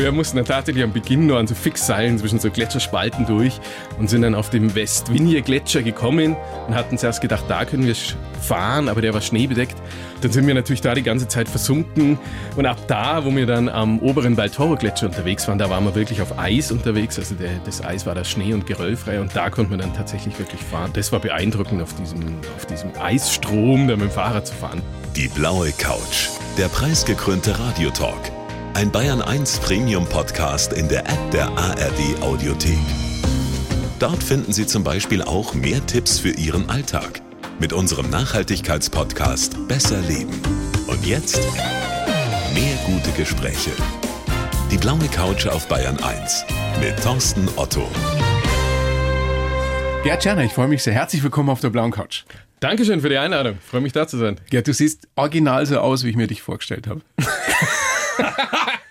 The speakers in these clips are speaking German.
Wir mussten dann tatsächlich am Beginn nur an so Fixseilen zwischen so Gletscherspalten durch und sind dann auf dem Westvinje Gletscher gekommen und hatten zuerst gedacht, da können wir fahren, aber der war schneebedeckt. Dann sind wir natürlich da die ganze Zeit versunken und ab da, wo wir dann am oberen Baltoro Gletscher unterwegs waren, da waren wir wirklich auf Eis unterwegs. Also der, das Eis war da schnee- und geröllfrei und da konnte man dann tatsächlich wirklich fahren. Das war beeindruckend, auf diesem, auf diesem Eisstrom da mit dem Fahrrad zu fahren. Die blaue Couch, der preisgekrönte Radiotalk. Ein Bayern 1 Premium Podcast in der App der ARD Audiothek. Dort finden Sie zum Beispiel auch mehr Tipps für Ihren Alltag mit unserem Nachhaltigkeitspodcast Besser Leben. Und jetzt mehr gute Gespräche. Die blaue Couch auf Bayern 1 mit Thorsten Otto. Gerd Scherner, ich freue mich sehr. Herzlich willkommen auf der blauen Couch. Dankeschön für die Einladung. Ich freue mich da zu sein. Gerd, du siehst original so aus, wie ich mir dich vorgestellt habe.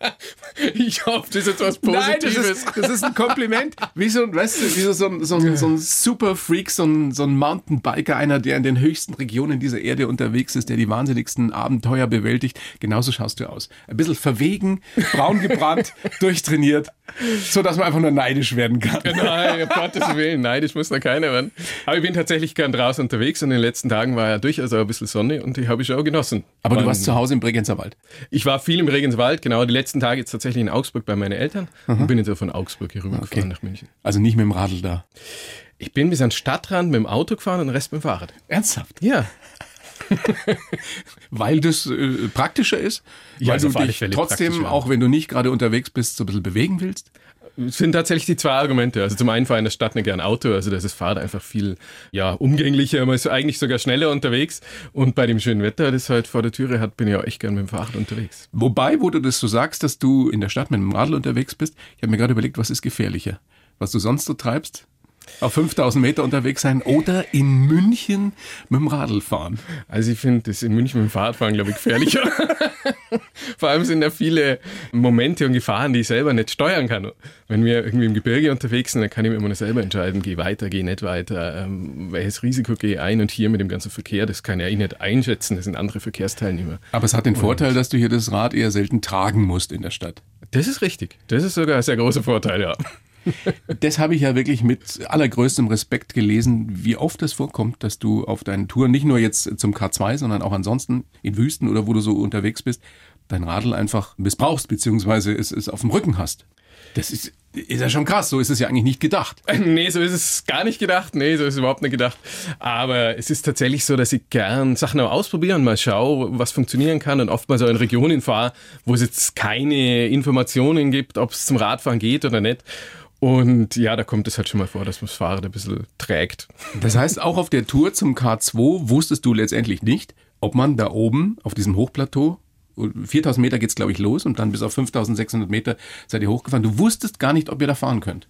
Ich hoffe, das ist jetzt was Positives. Nein, das ist, das ist ein Kompliment. Wie so, ein, weißt du, wie so, so, ein, so, ein, so ein super Freak, so ein, so ein Mountainbiker, einer, der in den höchsten Regionen dieser Erde unterwegs ist, der die wahnsinnigsten Abenteuer bewältigt. Genauso schaust du aus. Ein bisschen verwegen, braun gebrannt, durchtrainiert, so dass man einfach nur neidisch werden kann. Nein, um Gottes Willen, neidisch muss da keiner werden. Aber ich bin tatsächlich gern draußen unterwegs und in den letzten Tagen war ja durchaus auch ein bisschen Sonne und die habe ich auch genossen. Aber du Wann- warst zu Hause im Bregenzer Wald. Ich war viel im Regenswald, genau, die letzten Tage jetzt tatsächlich in Augsburg bei meinen Eltern und bin jetzt auch von Augsburg hier rübergefahren nach München. Also nicht mit dem Radl da. Ich bin bis an den Stadtrand mit dem Auto gefahren und den Rest mit dem Fahrrad. Ernsthaft? Ja. Weil das äh, praktischer ist? Ja, weil also du dich trotzdem, auch wenn du nicht gerade unterwegs bist, so ein bisschen bewegen willst? Sind tatsächlich die zwei Argumente. Also zum einen fahre ich in der Stadt nicht gern Auto, also da ist das Fahrrad einfach viel ja, umgänglicher, man ist eigentlich sogar schneller unterwegs. Und bei dem schönen Wetter, das halt vor der Türe hat, bin ich auch echt gern mit dem Fahrrad unterwegs. Wobei, wo du das so sagst, dass du in der Stadt mit dem Radl unterwegs bist, ich habe mir gerade überlegt, was ist gefährlicher? Was du sonst so treibst? Auf 5000 Meter unterwegs sein oder in München mit dem Radl fahren? Also ich finde das in München mit dem Fahrradfahren, glaube ich, gefährlicher. Vor allem sind da viele Momente und Gefahren, die ich selber nicht steuern kann. Wenn wir irgendwie im Gebirge unterwegs sind, dann kann ich mir immer nur selber entscheiden, gehe weiter, gehe nicht weiter, ähm, welches Risiko gehe ich ein und hier mit dem ganzen Verkehr, das kann ja ich nicht einschätzen, das sind andere Verkehrsteilnehmer. Aber es hat den Vorteil, dass du hier das Rad eher selten tragen musst in der Stadt. Das ist richtig. Das ist sogar ein sehr großer Vorteil, ja. Das habe ich ja wirklich mit allergrößtem Respekt gelesen, wie oft es vorkommt, dass du auf deinen Touren, nicht nur jetzt zum K2, sondern auch ansonsten in Wüsten oder wo du so unterwegs bist, dein Radl einfach missbrauchst, beziehungsweise es, es auf dem Rücken hast. Das ist, ist ja schon krass, so ist es ja eigentlich nicht gedacht. Nee, so ist es gar nicht gedacht. Nee, so ist es überhaupt nicht gedacht. Aber es ist tatsächlich so, dass ich gern Sachen auch ausprobiere und mal schaue, was funktionieren kann und oftmals auch in Regionen fahre, wo es jetzt keine Informationen gibt, ob es zum Radfahren geht oder nicht. Und ja, da kommt es halt schon mal vor, dass man das Fahrrad ein bisschen trägt. Das heißt, auch auf der Tour zum K2 wusstest du letztendlich nicht, ob man da oben auf diesem Hochplateau 4000 Meter geht's glaube ich los und dann bis auf 5600 Meter seid ihr hochgefahren. Du wusstest gar nicht, ob ihr da fahren könnt.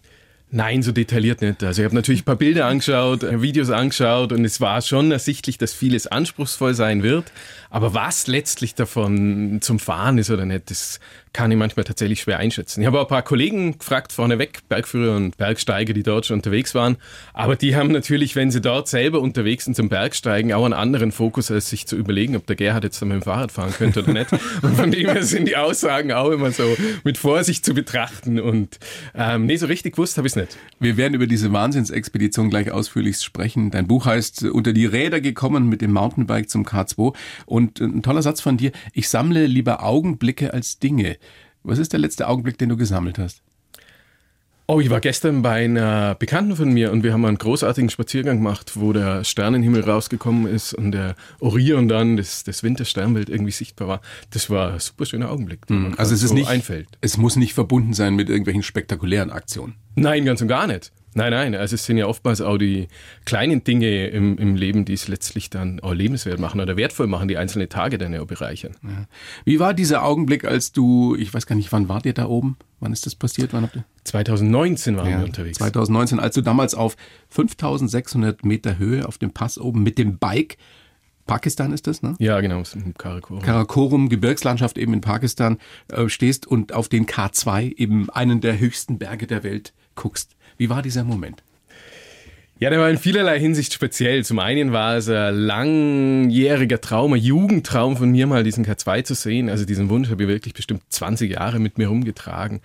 Nein, so detailliert nicht. Also ich habe natürlich ein paar Bilder angeschaut, äh, Videos angeschaut und es war schon ersichtlich, dass vieles anspruchsvoll sein wird. Aber was letztlich davon zum Fahren ist oder nicht, das kann ich manchmal tatsächlich schwer einschätzen. Ich habe auch ein paar Kollegen gefragt vorneweg, Bergführer und Bergsteiger, die dort schon unterwegs waren. Aber die haben natürlich, wenn sie dort selber unterwegs sind zum Bergsteigen, auch einen anderen Fokus, als sich zu überlegen, ob der Gerhard jetzt mit dem Fahrrad fahren könnte oder nicht. Und von dem her sind die Aussagen auch immer so mit Vorsicht zu betrachten. Und ähm, nee, so richtig gewusst habe ich es nicht. Wir werden über diese Wahnsinnsexpedition gleich ausführlich sprechen. Dein Buch heißt Unter die Räder gekommen mit dem Mountainbike zum K2. Und ein toller Satz von dir, ich sammle lieber Augenblicke als Dinge. Was ist der letzte Augenblick, den du gesammelt hast? Oh, ich war gestern bei einer Bekannten von mir und wir haben einen großartigen Spaziergang gemacht, wo der Sternenhimmel rausgekommen ist und der Orion dann, das, das Wintersternbild irgendwie sichtbar war. Das war ein super schöner Augenblick. mir Also es gerade ist so nicht, einfällt. es muss nicht verbunden sein mit irgendwelchen spektakulären Aktionen. Nein, ganz und gar nicht. Nein, nein, also es sind ja oftmals auch die kleinen Dinge im, im Leben, die es letztlich dann auch lebenswert machen oder wertvoll machen, die einzelne Tage dann ja auch bereichern. Wie war dieser Augenblick, als du, ich weiß gar nicht, wann wart ihr da oben? Wann ist das passiert? Wann habt ihr? 2019 waren Ja, wir unterwegs. 2019, als du damals auf 5600 Meter Höhe auf dem Pass oben mit dem Bike, Pakistan ist das, ne? Ja, genau, Karakorum. Karakorum, Gebirgslandschaft eben in Pakistan, äh, stehst und auf den K2, eben einen der höchsten Berge der Welt, guckst. Wie war dieser Moment? Ja, der war in vielerlei Hinsicht speziell. Zum einen war es ein langjähriger Traum, ein Jugendtraum von mir mal diesen K2 zu sehen. Also diesen Wunsch habe ich wirklich bestimmt 20 Jahre mit mir rumgetragen.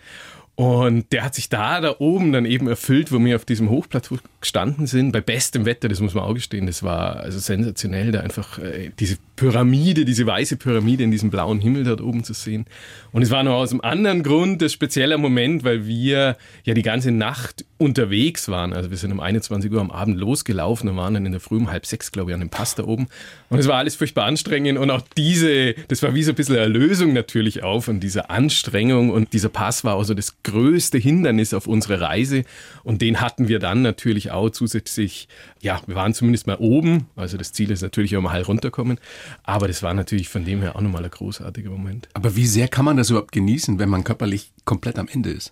Und der hat sich da, da oben dann eben erfüllt, wo wir auf diesem Hochplateau gestanden sind, bei bestem Wetter, das muss man auch gestehen, das war also sensationell, da einfach äh, diese Pyramide, diese weiße Pyramide in diesem blauen Himmel dort oben zu sehen. Und es war noch aus einem anderen Grund ein spezieller Moment, weil wir ja die ganze Nacht unterwegs waren. Also wir sind um 21 Uhr am Abend losgelaufen und waren dann in der Früh um halb sechs, glaube ich, an dem Pass da oben. Und es war alles furchtbar anstrengend und auch diese, das war wie so ein bisschen Erlösung natürlich auch von dieser Anstrengung und dieser Pass war also das größte Hindernis auf unserer Reise und den hatten wir dann natürlich auch zusätzlich, ja, wir waren zumindest mal oben, also das Ziel ist natürlich auch mal runterkommen, aber das war natürlich von dem her auch nochmal ein großartiger Moment. Aber wie sehr kann man das überhaupt genießen, wenn man körperlich komplett am Ende ist?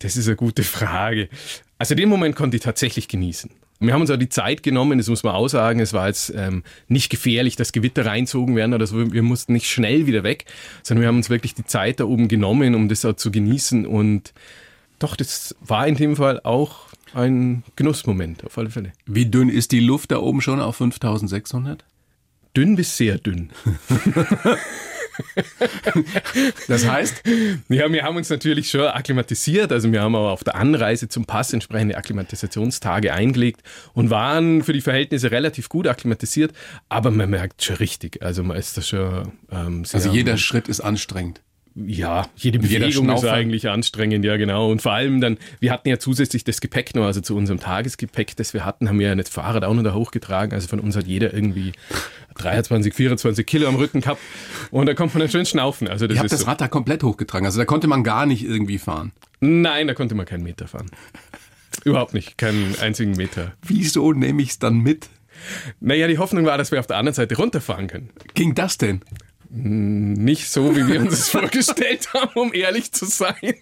Das ist eine gute Frage. Also den Moment konnte ich tatsächlich genießen. Wir haben uns auch die Zeit genommen, das muss man auch sagen. Es war jetzt ähm, nicht gefährlich, dass Gewitter reinzogen werden oder so. Wir mussten nicht schnell wieder weg, sondern wir haben uns wirklich die Zeit da oben genommen, um das auch zu genießen. Und doch, das war in dem Fall auch ein Genussmoment, auf alle Fälle. Wie dünn ist die Luft da oben schon auf 5600? Dünn bis sehr dünn. das heißt? Ja, wir haben uns natürlich schon akklimatisiert. Also wir haben aber auf der Anreise zum Pass entsprechende Akklimatisationstage eingelegt und waren für die Verhältnisse relativ gut akklimatisiert. Aber man merkt schon richtig. Also man ist da schon ähm, Also jeder Schritt ist anstrengend ja, jede Bewegung ist eigentlich anstrengend, ja genau. Und vor allem dann, wir hatten ja zusätzlich das Gepäck noch, also zu unserem Tagesgepäck, das wir hatten, haben wir ja das Fahrrad auch noch da hochgetragen. Also von uns hat jeder irgendwie 23, 24 Kilo am Rücken gehabt. Und da konnte man dann schön schnaufen. Also das Ihr habt das Rad da komplett hochgetragen, also da konnte man gar nicht irgendwie fahren. Nein, da konnte man keinen Meter fahren. Überhaupt nicht, keinen einzigen Meter. Wieso nehme ich es dann mit? Naja, die Hoffnung war, dass wir auf der anderen Seite runterfahren können. Ging das denn? Nicht so, wie wir uns das vorgestellt haben, um ehrlich zu sein.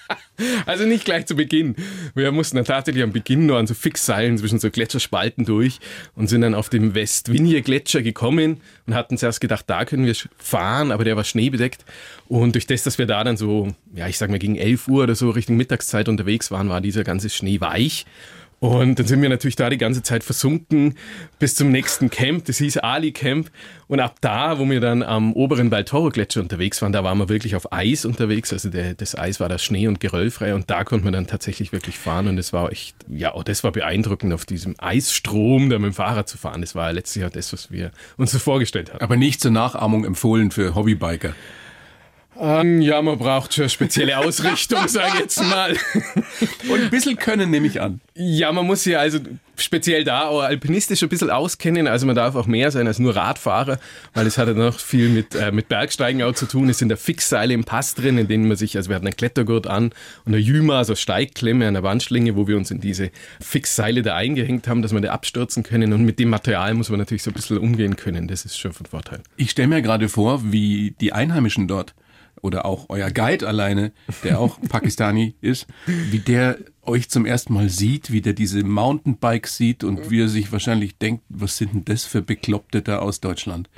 also nicht gleich zu Beginn. Wir mussten dann tatsächlich am Beginn nur an so Fixseilen zwischen so Gletscherspalten durch und sind dann auf dem Westvinje Gletscher gekommen und hatten zuerst gedacht, da können wir fahren, aber der war schneebedeckt. Und durch das, dass wir da dann so, ja, ich sag mal gegen 11 Uhr oder so Richtung Mittagszeit unterwegs waren, war dieser ganze Schnee weich. Und dann sind wir natürlich da die ganze Zeit versunken bis zum nächsten Camp. Das hieß Ali Camp. Und ab da, wo wir dann am oberen Baltoro Gletscher unterwegs waren, da waren wir wirklich auf Eis unterwegs. Also der, das Eis war da Schnee- und Geröllfrei. Und da konnte man dann tatsächlich wirklich fahren. Und das war echt, ja, oh, das war beeindruckend, auf diesem Eisstrom da mit dem Fahrrad zu fahren. Das war letztlich auch das, was wir uns so vorgestellt haben. Aber nicht zur Nachahmung empfohlen für Hobbybiker. Ähm, ja, man braucht schon spezielle Ausrichtung, sage ich jetzt mal. Und ein bisschen können, nehme ich an. Ja, man muss sich also speziell da auch alpinistisch ein bisschen auskennen. Also man darf auch mehr sein als nur Radfahrer, weil es hat ja noch viel mit, äh, mit Bergsteigen auch zu tun. Es sind da Fixseile im Pass drin, in denen man sich, also wir hatten einen Klettergurt an und eine Jüma, also Steigklemme an der Wandschlinge, wo wir uns in diese Fixseile da eingehängt haben, dass wir da abstürzen können. Und mit dem Material muss man natürlich so ein bisschen umgehen können. Das ist schon von Vorteil. Ich stelle mir gerade vor, wie die Einheimischen dort oder auch euer Guide alleine, der auch Pakistani ist, wie der euch zum ersten Mal sieht, wie der diese Mountainbikes sieht und wie er sich wahrscheinlich denkt, was sind denn das für Bekloppte da aus Deutschland?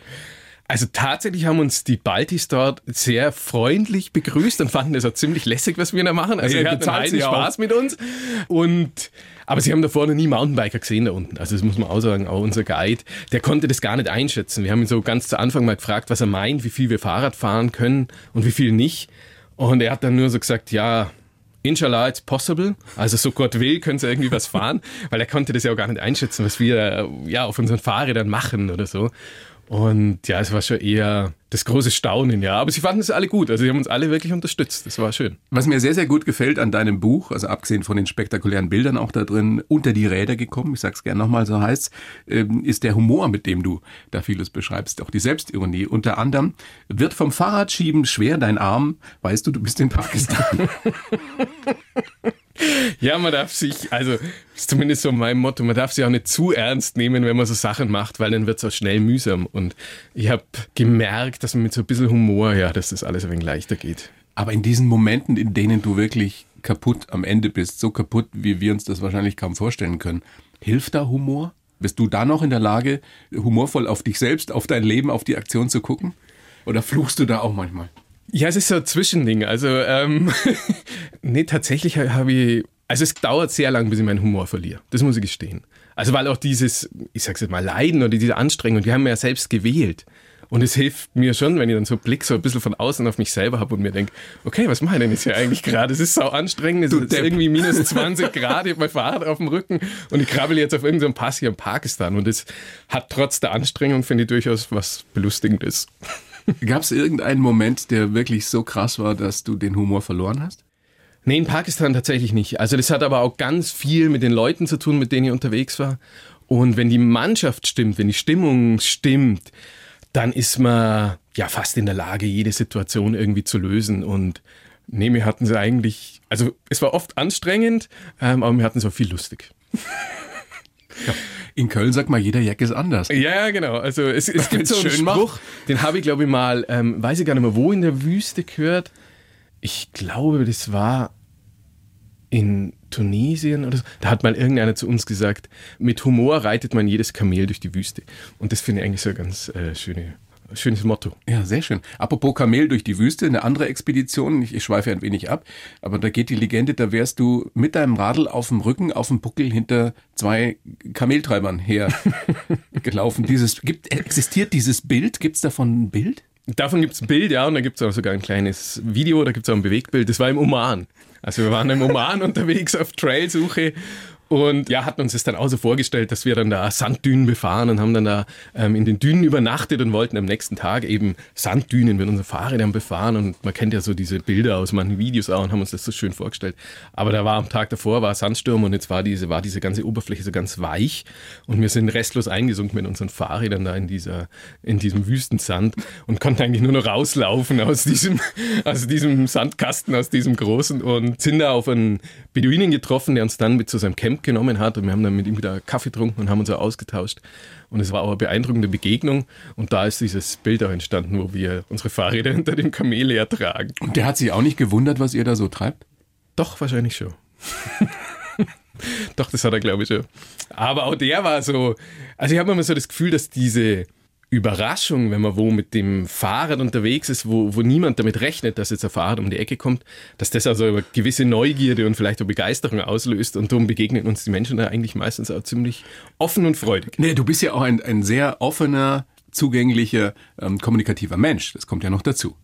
Also tatsächlich haben uns die Baltis dort sehr freundlich begrüßt und fanden das auch ziemlich lässig, was wir da machen. Also ja, wir hatten einen Spaß mit uns. Und aber sie haben davor noch nie Mountainbiker gesehen da unten. Also das muss man auch sagen, auch unser Guide, der konnte das gar nicht einschätzen. Wir haben ihn so ganz zu Anfang mal gefragt, was er meint, wie viel wir Fahrrad fahren können und wie viel nicht. Und er hat dann nur so gesagt, ja, Inshallah, it's possible. Also so Gott will, können sie irgendwie was fahren, weil er konnte das ja auch gar nicht einschätzen, was wir ja auf unseren Fahrrädern machen oder so. Und ja, es war schon eher das große Staunen, ja. Aber sie fanden es alle gut. Also sie haben uns alle wirklich unterstützt. Das war schön. Was mir sehr, sehr gut gefällt an deinem Buch, also abgesehen von den spektakulären Bildern auch da drin, unter die Räder gekommen, ich sag's gerne nochmal, so heißt ähm, ist der Humor, mit dem du da vieles beschreibst, auch die Selbstironie. Unter anderem wird vom Fahrradschieben schwer dein Arm, weißt du, du bist in Pakistan. Ja, man darf sich, also ist zumindest so mein Motto, man darf sich auch nicht zu ernst nehmen, wenn man so Sachen macht, weil dann wird es auch schnell mühsam. Und ich habe gemerkt, dass man mit so ein bisschen Humor, ja, dass das alles ein wenig leichter geht. Aber in diesen Momenten, in denen du wirklich kaputt am Ende bist, so kaputt, wie wir uns das wahrscheinlich kaum vorstellen können, hilft da Humor? Bist du da noch in der Lage, humorvoll auf dich selbst, auf dein Leben, auf die Aktion zu gucken? Oder fluchst du da auch manchmal? Ja, es ist so ein Zwischending. Also, ähm, nee, tatsächlich habe ich Also es dauert sehr lang, bis ich meinen Humor verliere. Das muss ich gestehen. Also weil auch dieses, ich sag's jetzt mal, Leiden oder diese Anstrengung, die haben wir ja selbst gewählt. Und es hilft mir schon, wenn ich dann so einen Blick so ein bisschen von außen auf mich selber habe und mir denke, okay, was mache ich denn jetzt hier eigentlich gerade? Es ist so anstrengend, es ist irgendwie minus 20 Grad, ich habe mein Fahrrad auf dem Rücken und ich krabbel jetzt auf irgendeinem Pass hier in Pakistan. Und es hat trotz der Anstrengung, finde ich, durchaus was Belustigendes. Gab es irgendeinen Moment, der wirklich so krass war, dass du den Humor verloren hast? Nee, in Pakistan tatsächlich nicht. Also das hat aber auch ganz viel mit den Leuten zu tun, mit denen ich unterwegs war. Und wenn die Mannschaft stimmt, wenn die Stimmung stimmt, dann ist man ja fast in der Lage, jede Situation irgendwie zu lösen. Und nee, wir hatten sie eigentlich, also es war oft anstrengend, ähm, aber wir hatten es auch viel lustig. Ja. In Köln sagt mal, jeder Jack ist anders. Ja, genau. Also es, es gibt so einen Spruch, macht. den habe ich glaube ich mal, ähm, weiß ich gar nicht mehr, wo in der Wüste gehört. Ich glaube, das war in Tunesien oder so. Da hat mal irgendeiner zu uns gesagt, mit Humor reitet man jedes Kamel durch die Wüste. Und das finde ich eigentlich so ein ganz äh, schöne, schönes Motto. Ja, sehr schön. Apropos Kamel durch die Wüste, eine andere Expedition, ich, ich schweife ein wenig ab, aber da geht die Legende, da wärst du mit deinem Radl auf dem Rücken, auf dem Buckel hinter zwei Kameltreibern hergelaufen. dieses, gibt, existiert dieses Bild? Gibt es davon ein Bild? Davon gibt es ein Bild, ja, und da gibt es auch sogar ein kleines Video, da gibt es auch ein Bewegtbild. Das war im Oman. Also wir waren im Oman unterwegs auf Trailsuche und ja, hatten uns das dann auch so vorgestellt, dass wir dann da Sanddünen befahren und haben dann da ähm, in den Dünen übernachtet und wollten am nächsten Tag eben Sanddünen mit unseren Fahrrädern befahren. Und man kennt ja so diese Bilder aus manchen Videos auch und haben uns das so schön vorgestellt. Aber da war am Tag davor war Sandsturm und jetzt war diese, war diese ganze Oberfläche so ganz weich und wir sind restlos eingesunken mit unseren Fahrrädern da in dieser, in diesem Wüstensand und konnten eigentlich nur noch rauslaufen aus diesem, aus diesem Sandkasten, aus diesem großen und sind da auf einen Beduinen getroffen, der uns dann mit zu seinem Camp mitgenommen hat. Und wir haben dann mit ihm wieder Kaffee getrunken und haben uns auch ausgetauscht. Und es war auch eine beeindruckende Begegnung. Und da ist dieses Bild auch entstanden, wo wir unsere Fahrräder hinter dem Kamel ertragen. Und der hat sich auch nicht gewundert, was ihr da so treibt? Doch, wahrscheinlich schon. Doch, das hat er, glaube ich, schon. Aber auch der war so, also ich habe immer so das Gefühl, dass diese Überraschung, wenn man wo mit dem Fahrrad unterwegs ist, wo, wo niemand damit rechnet, dass jetzt ein Fahrrad um die Ecke kommt, dass das also eine gewisse Neugierde und vielleicht auch Begeisterung auslöst und darum begegnen uns die Menschen da eigentlich meistens auch ziemlich offen und freudig. Nee, du bist ja auch ein, ein sehr offener, zugänglicher, ähm, kommunikativer Mensch. Das kommt ja noch dazu.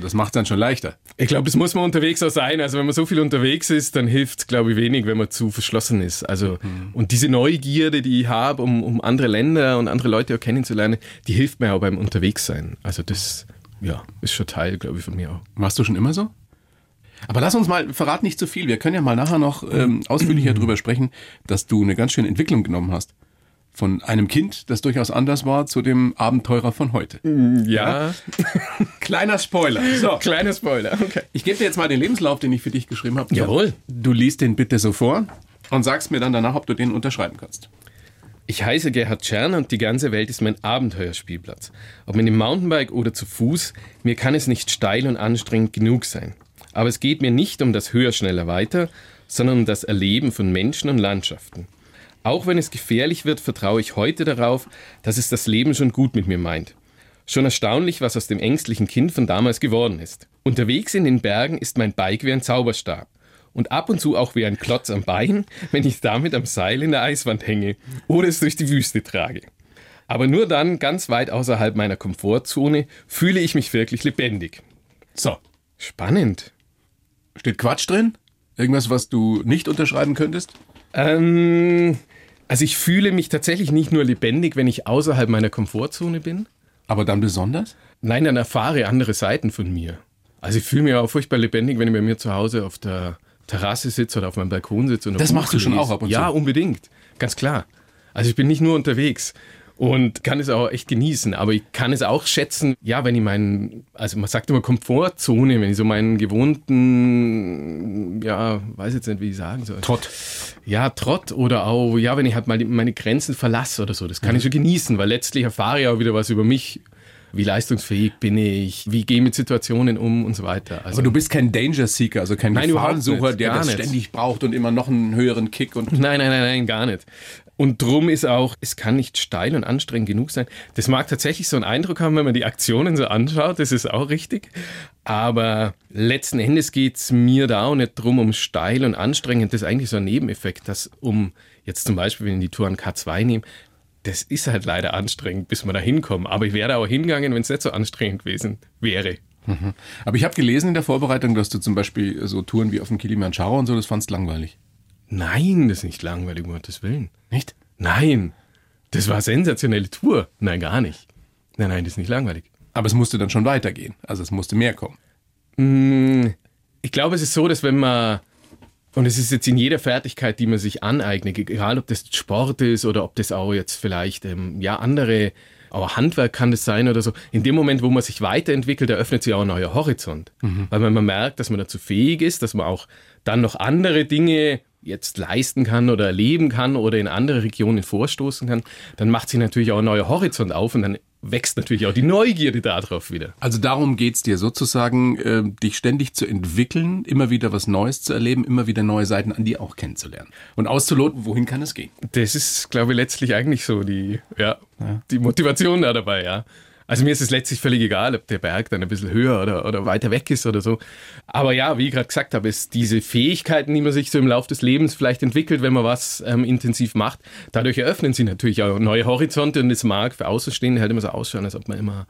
Das macht es dann schon leichter. Ich glaube, das muss man unterwegs auch sein. Also wenn man so viel unterwegs ist, dann hilft es, glaube ich, wenig, wenn man zu verschlossen ist. Also mhm. und diese Neugierde, die ich habe, um, um andere Länder und andere Leute auch kennenzulernen, die hilft mir auch beim Unterwegssein. Also das, ja, ist schon Teil, glaube ich, von mir auch. Warst du schon immer so? Aber lass uns mal, verrat nicht zu viel. Wir können ja mal nachher noch ähm, ausführlicher darüber sprechen, dass du eine ganz schöne Entwicklung genommen hast von einem Kind, das durchaus anders war, zu dem Abenteurer von heute. Mm, ja. Kleiner Spoiler. So. Kleiner Spoiler, okay. Ich gebe dir jetzt mal den Lebenslauf, den ich für dich geschrieben habe. Jawohl. Du liest den bitte so vor und sagst mir dann danach, ob du den unterschreiben kannst. Ich heiße Gerhard Czern und die ganze Welt ist mein Abenteuerspielplatz. Ob mit dem Mountainbike oder zu Fuß, mir kann es nicht steil und anstrengend genug sein. Aber es geht mir nicht um das Höher, Schneller, Weiter, sondern um das Erleben von Menschen und Landschaften. Auch wenn es gefährlich wird, vertraue ich heute darauf, dass es das Leben schon gut mit mir meint. Schon erstaunlich, was aus dem ängstlichen Kind von damals geworden ist. Unterwegs in den Bergen ist mein Bike wie ein Zauberstab. Und ab und zu auch wie ein Klotz am Bein, wenn ich damit am Seil in der Eiswand hänge oder es durch die Wüste trage. Aber nur dann, ganz weit außerhalb meiner Komfortzone, fühle ich mich wirklich lebendig. So. Spannend. Steht Quatsch drin? Irgendwas, was du nicht unterschreiben könntest? Ähm, also ich fühle mich tatsächlich nicht nur lebendig, wenn ich außerhalb meiner Komfortzone bin. Aber dann besonders? Nein, dann erfahre andere Seiten von mir. Also ich fühle mich auch furchtbar lebendig, wenn ich bei mir zu Hause auf der Terrasse sitze oder auf meinem Balkon sitze. Und das machst du schon auch ab und zu? Ja, unbedingt. Ganz klar. Also ich bin nicht nur unterwegs und kann es auch echt genießen. Aber ich kann es auch schätzen, ja, wenn ich meinen, also man sagt immer Komfortzone, wenn ich so meinen gewohnten, ja, weiß jetzt nicht, wie ich sagen soll. Trott. Ja, Trott oder auch, ja, wenn ich halt mal meine Grenzen verlasse oder so, das kann mhm. ich so genießen, weil letztlich erfahre ich auch wieder was über mich wie leistungsfähig bin ich, wie gehe ich mit Situationen um und so weiter. Also, Aber du bist kein Danger Seeker, also kein nein, Gefahrensucher, der das ständig braucht und immer noch einen höheren Kick und. Nein, nein, nein, nein, gar nicht. Und drum ist auch, es kann nicht steil und anstrengend genug sein. Das mag tatsächlich so einen Eindruck haben, wenn man die Aktionen so anschaut, das ist auch richtig. Aber letzten Endes geht es mir da auch nicht drum um steil und anstrengend. Das ist eigentlich so ein Nebeneffekt, dass um jetzt zum Beispiel, wenn ich die Tour an K2 nehme, das ist halt leider anstrengend, bis wir da hinkommen. Aber ich wäre auch hingegangen, wenn es nicht so anstrengend gewesen wäre. Mhm. Aber ich habe gelesen in der Vorbereitung, dass du zum Beispiel so Touren wie auf dem Kilimanjaro und so, das fandst langweilig. Nein, das ist nicht langweilig, um Gottes Willen. Nicht? Nein, das war eine sensationelle Tour. Nein, gar nicht. Nein, nein, das ist nicht langweilig. Aber es musste dann schon weitergehen. Also es musste mehr kommen. Mm, ich glaube, es ist so, dass wenn man, und es ist jetzt in jeder Fertigkeit, die man sich aneignet, egal ob das Sport ist oder ob das auch jetzt vielleicht ähm, ja andere, auch Handwerk kann das sein oder so, in dem Moment, wo man sich weiterentwickelt, eröffnet sich auch ein neuer Horizont. Mhm. Weil man merkt, dass man dazu fähig ist, dass man auch dann noch andere Dinge jetzt leisten kann oder erleben kann oder in andere Regionen vorstoßen kann, dann macht sich natürlich auch ein neuer Horizont auf und dann wächst natürlich auch die Neugierde darauf wieder. Also darum geht es dir sozusagen, äh, dich ständig zu entwickeln, immer wieder was Neues zu erleben, immer wieder neue Seiten an dir auch kennenzulernen und auszuloten, wohin kann es gehen. Das ist, glaube ich, letztlich eigentlich so die, ja, ja. die Motivation da dabei, ja. Also mir ist es letztlich völlig egal, ob der Berg dann ein bisschen höher oder, oder weiter weg ist oder so. Aber ja, wie ich gerade gesagt habe, ist diese Fähigkeiten, die man sich so im Laufe des Lebens vielleicht entwickelt, wenn man was ähm, intensiv macht, dadurch eröffnen sie natürlich auch neue Horizonte und es mag für Außenstehende halt immer so ausschauen, als ob man immer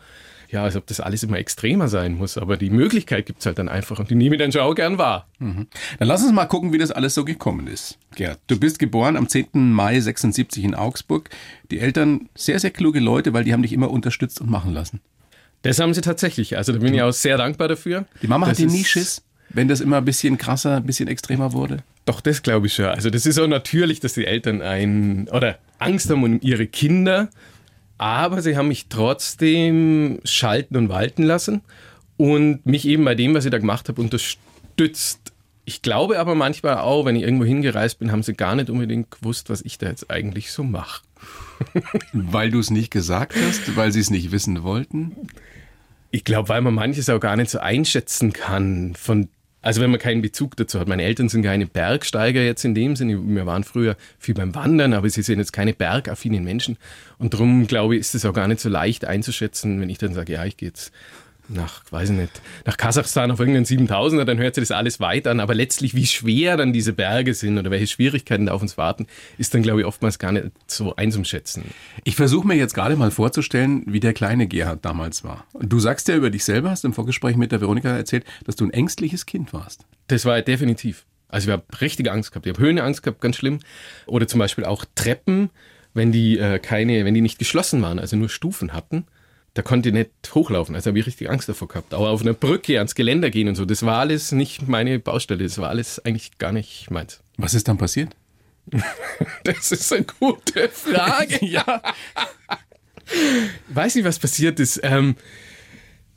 ja, als ob das alles immer extremer sein muss. Aber die Möglichkeit gibt es halt dann einfach und die nehme ich dann schon auch gern wahr. Mhm. Dann lass uns mal gucken, wie das alles so gekommen ist. Gerd, du bist geboren am 10. Mai 76 in Augsburg. Die Eltern sehr, sehr kluge Leute, weil die haben dich immer unterstützt und machen lassen. Das haben sie tatsächlich. Also da bin ich auch sehr dankbar dafür. Die Mama das hat den nie Schiss, wenn das immer ein bisschen krasser, ein bisschen extremer wurde? Doch, das glaube ich schon. Also das ist auch natürlich, dass die Eltern ein oder Angst haben um ihre Kinder aber sie haben mich trotzdem schalten und walten lassen und mich eben bei dem, was ich da gemacht habe, unterstützt. Ich glaube aber manchmal auch, wenn ich irgendwo hingereist bin, haben sie gar nicht unbedingt gewusst, was ich da jetzt eigentlich so mache. weil du es nicht gesagt hast, weil sie es nicht wissen wollten? Ich glaube, weil man manches auch gar nicht so einschätzen kann von also wenn man keinen Bezug dazu hat. Meine Eltern sind keine Bergsteiger jetzt in dem Sinne. Wir waren früher viel beim Wandern, aber sie sind jetzt keine bergaffinen Menschen. Und darum, glaube ich, ist es auch gar nicht so leicht einzuschätzen, wenn ich dann sage, ja, ich gehe jetzt nach, weiß ich nicht, nach Kasachstan auf irgendeinen 7000er, dann hört sich das alles weit an. Aber letztlich, wie schwer dann diese Berge sind oder welche Schwierigkeiten da auf uns warten, ist dann, glaube ich, oftmals gar nicht so einzuschätzen. Ich versuche mir jetzt gerade mal vorzustellen, wie der kleine Gerhard damals war. Du sagst ja über dich selber, hast im Vorgespräch mit der Veronika erzählt, dass du ein ängstliches Kind warst. Das war definitiv. Also ich habe richtige Angst gehabt. Ich habe Höhenangst gehabt, ganz schlimm. Oder zum Beispiel auch Treppen, wenn die äh, keine, wenn die nicht geschlossen waren, also nur Stufen hatten da konnte ich nicht hochlaufen. Also habe ich richtig Angst davor gehabt. Aber auf einer Brücke ans Geländer gehen und so, das war alles nicht meine Baustelle. Das war alles eigentlich gar nicht meins. Was ist dann passiert? das ist eine gute Frage. ja. Weiß nicht, was passiert ist. Ähm,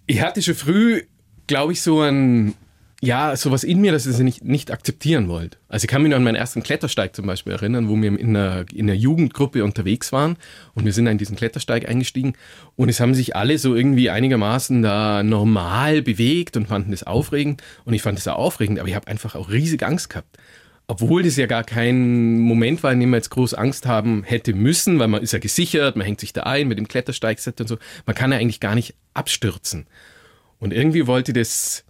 ich hatte schon früh, glaube ich, so ein ja, sowas in mir, dass ich es nicht, nicht akzeptieren wollte. Also ich kann mich noch an meinen ersten Klettersteig zum Beispiel erinnern, wo wir in einer, in einer Jugendgruppe unterwegs waren und wir sind in diesen Klettersteig eingestiegen und es haben sich alle so irgendwie einigermaßen da normal bewegt und fanden das aufregend und ich fand das auch aufregend, aber ich habe einfach auch riesig Angst gehabt. Obwohl das ja gar kein Moment war, in dem man jetzt groß Angst haben hätte müssen, weil man ist ja gesichert, man hängt sich da ein mit dem Klettersteigset und so. Man kann ja eigentlich gar nicht abstürzen. Und irgendwie wollte das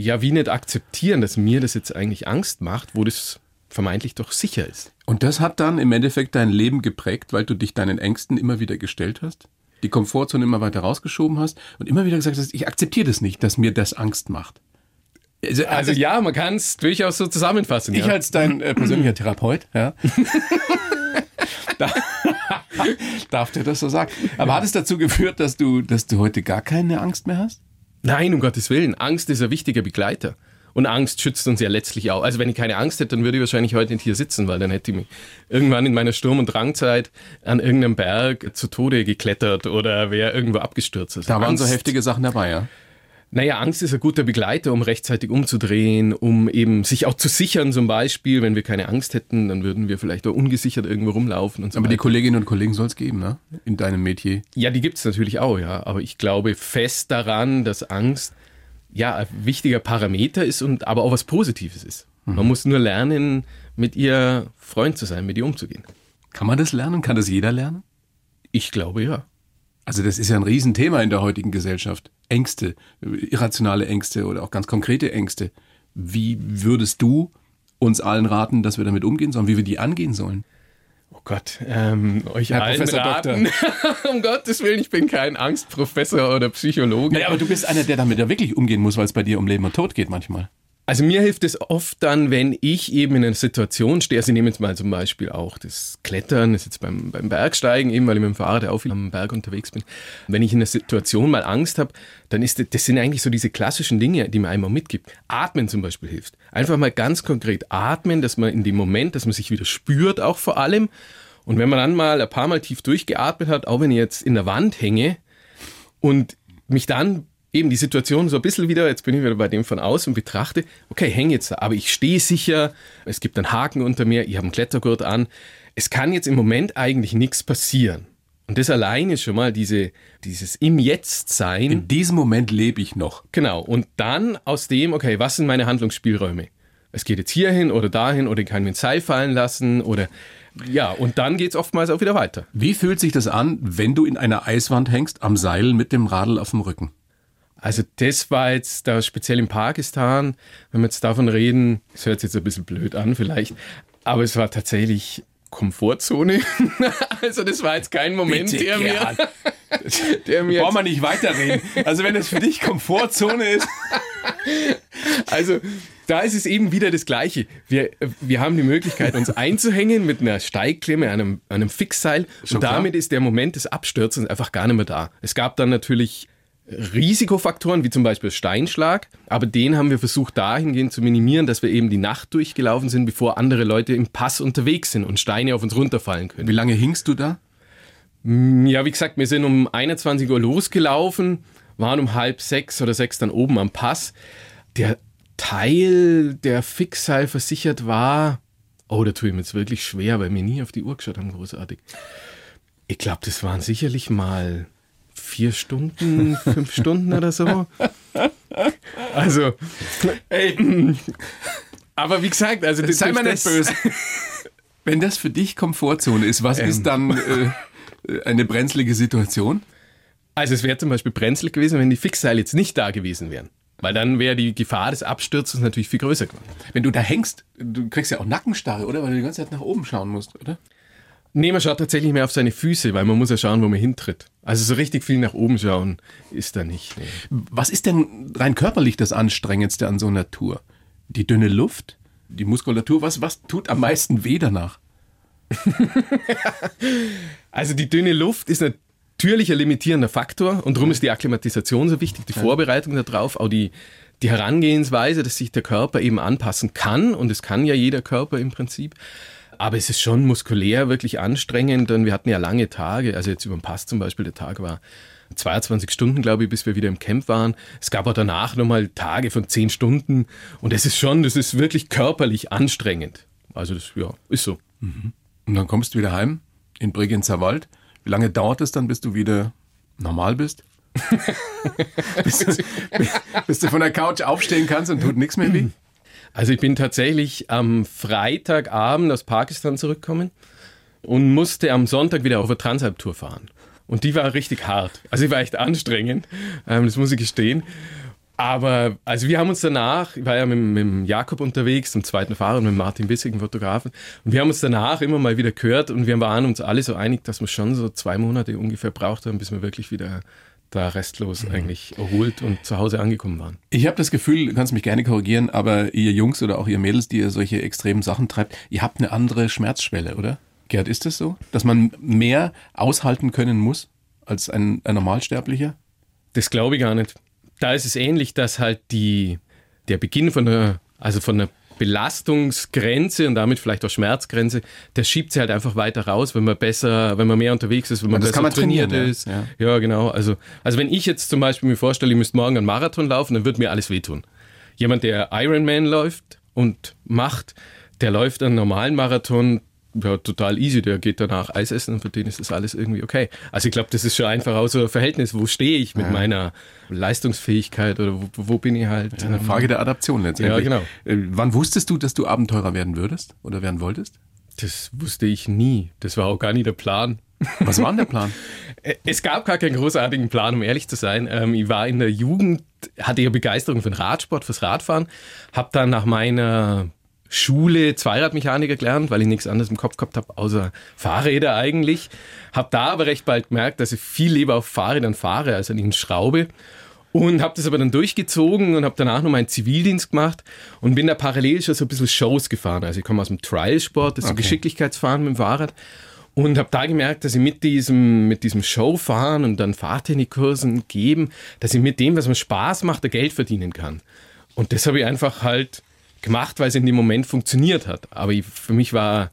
ja wie nicht akzeptieren, dass mir das jetzt eigentlich Angst macht, wo das vermeintlich doch sicher ist. Und das hat dann im Endeffekt dein Leben geprägt, weil du dich deinen Ängsten immer wieder gestellt hast? Die Komfortzone immer weiter rausgeschoben hast und immer wieder gesagt hast, ich akzeptiere das nicht, dass mir das Angst macht. Also, also ja, man kann es durchaus so zusammenfassen. Ich ja. als dein äh, persönlicher Therapeut, ja. darf dir das so sagen. Aber hat es dazu geführt, dass du, dass du heute gar keine Angst mehr hast? Nein, um Gottes Willen. Angst ist ein wichtiger Begleiter. Und Angst schützt uns ja letztlich auch. Also wenn ich keine Angst hätte, dann würde ich wahrscheinlich heute nicht hier sitzen, weil dann hätte ich mich irgendwann in meiner Sturm- und Drangzeit an irgendeinem Berg zu Tode geklettert oder wäre irgendwo abgestürzt. Also da waren Angst, so heftige Sachen dabei, ja. Naja, Angst ist ein guter Begleiter, um rechtzeitig umzudrehen, um eben sich auch zu sichern zum Beispiel. Wenn wir keine Angst hätten, dann würden wir vielleicht auch ungesichert irgendwo rumlaufen und so Aber weiter. die Kolleginnen und Kollegen soll es geben, ne? In deinem Metier. Ja, die gibt es natürlich auch, ja. Aber ich glaube fest daran, dass Angst ja ein wichtiger Parameter ist und aber auch was Positives ist. Mhm. Man muss nur lernen, mit ihr Freund zu sein, mit ihr umzugehen. Kann man das lernen? Kann das jeder lernen? Ich glaube ja. Also das ist ja ein Riesenthema in der heutigen Gesellschaft. Ängste, irrationale Ängste oder auch ganz konkrete Ängste. Wie würdest du uns allen raten, dass wir damit umgehen sollen, wie wir die angehen sollen? Oh Gott, ähm, euch Herr allen Professor raten. um Gottes Willen, ich bin kein Angstprofessor oder Psychologe. Naja, aber du bist einer, der damit ja wirklich umgehen muss, weil es bei dir um Leben und Tod geht manchmal. Also mir hilft es oft dann, wenn ich eben in einer Situation stehe. Also ich nehme jetzt mal zum Beispiel auch das Klettern, das ist jetzt beim, beim Bergsteigen, eben weil ich mit dem Fahrrad auch viel am Berg unterwegs bin. Wenn ich in einer Situation mal Angst habe, dann ist das, das sind eigentlich so diese klassischen Dinge, die man einmal mitgibt. Atmen zum Beispiel hilft. Einfach mal ganz konkret atmen, dass man in dem Moment, dass man sich wieder spürt, auch vor allem. Und wenn man dann mal ein paar Mal tief durchgeatmet hat, auch wenn ich jetzt in der Wand hänge und mich dann eben die Situation so ein bisschen wieder, jetzt bin ich wieder bei dem von außen betrachte, okay, häng jetzt da, aber ich stehe sicher, es gibt einen Haken unter mir, ich habe einen Klettergurt an. Es kann jetzt im Moment eigentlich nichts passieren. Und das allein ist schon mal diese, dieses im Jetzt sein. In diesem Moment lebe ich noch. Genau. Und dann aus dem, okay, was sind meine Handlungsspielräume? Es geht jetzt hierhin oder dahin oder ich kann mir ein Seil fallen lassen oder ja, und dann geht es oftmals auch wieder weiter. Wie fühlt sich das an, wenn du in einer Eiswand hängst, am Seil mit dem Radl auf dem Rücken? Also das war jetzt da speziell in Pakistan, wenn wir jetzt davon reden, das hört sich jetzt ein bisschen blöd an vielleicht, aber es war tatsächlich Komfortzone. also das war jetzt kein Moment, Bitte, der mir, der mir Brauchen wir nicht weiterreden. Also wenn das für dich Komfortzone ist. Also da ist es eben wieder das Gleiche. Wir, wir haben die Möglichkeit, uns einzuhängen mit einer Steigklemme, einem, einem Fixseil. Schon und klar. damit ist der Moment des Abstürzens einfach gar nicht mehr da. Es gab dann natürlich Risikofaktoren, wie zum Beispiel Steinschlag, aber den haben wir versucht dahingehend zu minimieren, dass wir eben die Nacht durchgelaufen sind, bevor andere Leute im Pass unterwegs sind und Steine auf uns runterfallen können. Wie lange hingst du da? Ja, wie gesagt, wir sind um 21 Uhr losgelaufen, waren um halb sechs oder sechs dann oben am Pass. Der Teil, der Fixseil versichert war, oh, da tue ich mir jetzt wirklich schwer, weil wir nie auf die Uhr geschaut haben, großartig. Ich glaube, das waren sicherlich mal vier Stunden, fünf Stunden oder so. Also, ey, aber wie gesagt, also das, Sei mal nicht böse. Wenn das für dich Komfortzone ist, was ist dann äh, eine brenzlige Situation? Also es wäre zum Beispiel brenzlig gewesen, wenn die Fixseile jetzt nicht da gewesen wären. Weil dann wäre die Gefahr des Absturzes natürlich viel größer geworden. Wenn du da hängst, du kriegst ja auch Nackenstarre, oder? Weil du die ganze Zeit nach oben schauen musst, oder? Nee, man schaut tatsächlich mehr auf seine Füße, weil man muss ja schauen, wo man hintritt. Also so richtig viel nach oben schauen ist da nicht. Nee. Was ist denn rein körperlich das Anstrengendste an so einer Tour? Die dünne Luft? Die Muskulatur? Was, was tut am meisten weh danach? Also die dünne Luft ist natürlich ein limitierender Faktor und darum ist die Akklimatisation so wichtig, die Vorbereitung darauf, auch die, die Herangehensweise, dass sich der Körper eben anpassen kann und es kann ja jeder Körper im Prinzip. Aber es ist schon muskulär wirklich anstrengend und wir hatten ja lange Tage, also jetzt über den Pass zum Beispiel, der Tag war 22 Stunden, glaube ich, bis wir wieder im Camp waren. Es gab auch danach nochmal Tage von 10 Stunden und es ist schon, das ist wirklich körperlich anstrengend. Also das, ja, ist so. Und dann kommst du wieder heim in Bregenzerwald. Wald. Wie lange dauert es dann, bis du wieder normal bist? bis, du, bis du von der Couch aufstehen kannst und tut nichts mehr weh? Also ich bin tatsächlich am Freitagabend aus Pakistan zurückgekommen und musste am Sonntag wieder auf eine Transalp-Tour fahren. Und die war richtig hart. Also die war echt anstrengend, ähm, das muss ich gestehen. Aber also wir haben uns danach, ich war ja mit, mit Jakob unterwegs, dem zweiten Fahrer und mit Martin Bissig, dem Fotografen, und wir haben uns danach immer mal wieder gehört und wir waren uns alle so einig, dass wir schon so zwei Monate ungefähr braucht haben, bis wir wirklich wieder da restlos eigentlich erholt und zu Hause angekommen waren. Ich habe das Gefühl, du kannst mich gerne korrigieren, aber ihr Jungs oder auch ihr Mädels, die ihr solche extremen Sachen treibt, ihr habt eine andere Schmerzschwelle, oder? Gerd, ist das so? Dass man mehr aushalten können muss als ein, ein Normalsterblicher? Das glaube ich gar nicht. Da ist es ähnlich, dass halt die, der Beginn von der, also von der Belastungsgrenze und damit vielleicht auch Schmerzgrenze, der schiebt sie halt einfach weiter raus, wenn man besser, wenn man mehr unterwegs ist, wenn man das besser kann man trainiert trainieren, ja. ist. Ja. Ja. genau. Also, also wenn ich jetzt zum Beispiel mir vorstelle, ich müsste morgen einen Marathon laufen, dann wird mir alles wehtun. Jemand, der Ironman läuft und macht, der läuft einen normalen Marathon, ja, total easy, der geht danach Eis essen und für den ist das alles irgendwie okay. Also ich glaube, das ist schon einfach auch so ein Verhältnis, wo stehe ich mit meiner Leistungsfähigkeit oder wo, wo bin ich halt. Eine Frage der Adaption letztendlich. Ja, genau. Äh, Wann wusstest du, dass du Abenteurer werden würdest oder werden wolltest? Das wusste ich nie. Das war auch gar nie der Plan. Was war denn der Plan? Es gab gar keinen großartigen Plan, um ehrlich zu sein. Ähm, ich war in der Jugend, hatte ja Begeisterung für den Radsport, fürs Radfahren, habe dann nach meiner Schule Zweiradmechaniker gelernt, weil ich nichts anderes im Kopf gehabt habe, außer Fahrräder eigentlich. Habe da aber recht bald gemerkt, dass ich viel lieber auf Fahrrädern fahre, als an ihnen schraube. Und habe das aber dann durchgezogen und habe danach noch meinen Zivildienst gemacht und bin da parallel schon so ein bisschen Shows gefahren. Also ich komme aus dem Trialsport, das ist okay. so Geschicklichkeitsfahren mit dem Fahrrad. Und habe da gemerkt, dass ich mit diesem, mit diesem Showfahren und dann Fahrtechnikkursen geben, dass ich mit dem, was mir Spaß macht, Geld verdienen kann. Und das habe ich einfach halt gemacht, weil es in dem Moment funktioniert hat. Aber ich, für mich war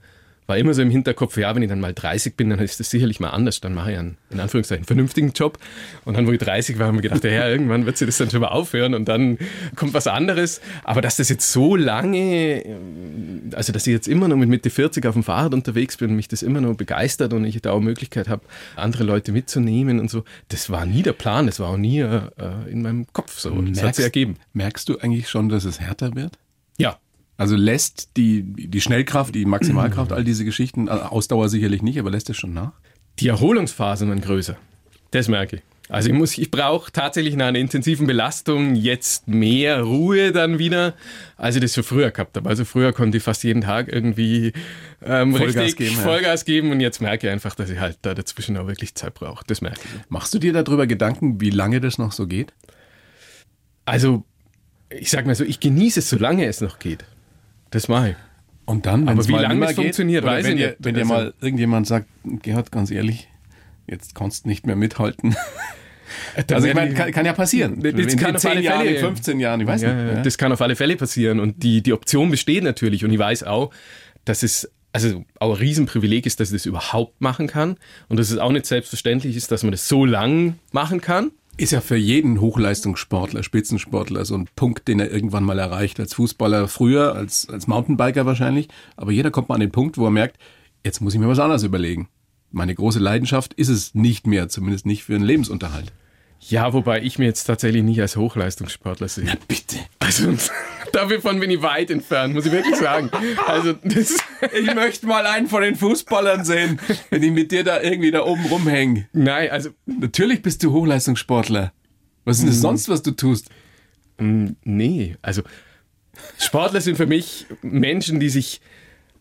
war immer so im Hinterkopf, ja, wenn ich dann mal 30 bin, dann ist das sicherlich mal anders. Dann mache ich einen, in Anführungszeichen, vernünftigen Job. Und dann, wo ich 30 war, haben wir gedacht, ja, irgendwann wird sich das dann schon mal aufhören und dann kommt was anderes. Aber dass das jetzt so lange, also dass ich jetzt immer noch mit Mitte 40 auf dem Fahrrad unterwegs bin und mich das immer noch begeistert und ich da auch Möglichkeit habe, andere Leute mitzunehmen und so, das war nie der Plan, das war auch nie äh, in meinem Kopf so. Das hat sich ergeben. Merkst du eigentlich schon, dass es härter wird? Ja, also lässt die, die Schnellkraft, die Maximalkraft, all diese Geschichten, also Ausdauer sicherlich nicht, aber lässt es schon nach? Die Erholungsphasen werden größer. Das merke ich. Also ich muss, ich brauche tatsächlich nach einer intensiven Belastung jetzt mehr Ruhe dann wieder, als ich das für früher gehabt habe. Also früher konnte ich fast jeden Tag irgendwie ähm, Vollgas richtig geben, Vollgas ja. geben und jetzt merke ich einfach, dass ich halt da dazwischen auch wirklich Zeit brauche. Das merke ich. Machst du dir darüber Gedanken, wie lange das noch so geht? Also ich sag mal so, ich genieße es, solange es noch geht. Das mache ich. Und dann, wenn Aber wie lange es funktioniert, weiß wenn ich nicht. Wenn dir also, mal irgendjemand sagt, Gerhard, ganz ehrlich, jetzt kannst du nicht mehr mithalten. also ich meine, kann, kann, ja passieren. Das in kann 10 Jahren, Fälle, in 15 Jahren, ich weiß ja, nicht. Ja. Das kann auf alle Fälle passieren und die, die Option besteht natürlich und ich weiß auch, dass es also auch ein Riesenprivileg ist, dass ich das überhaupt machen kann und dass es auch nicht selbstverständlich ist, dass man das so lang machen kann. Ist ja für jeden Hochleistungssportler, Spitzensportler so ein Punkt, den er irgendwann mal erreicht. Als Fußballer früher, als, als Mountainbiker wahrscheinlich. Aber jeder kommt mal an den Punkt, wo er merkt, jetzt muss ich mir was anderes überlegen. Meine große Leidenschaft ist es nicht mehr, zumindest nicht für einen Lebensunterhalt. Ja, wobei ich mir jetzt tatsächlich nicht als Hochleistungssportler sehe. Na bitte. Also davon bin ich weit entfernt, muss ich wirklich sagen. Also das ich möchte mal einen von den Fußballern sehen, wenn ich mit dir da irgendwie da oben rumhänge. Nein, also natürlich bist du Hochleistungssportler. Was ist denn das mhm. sonst, was du tust? Mm, nee, also Sportler sind für mich Menschen, die sich,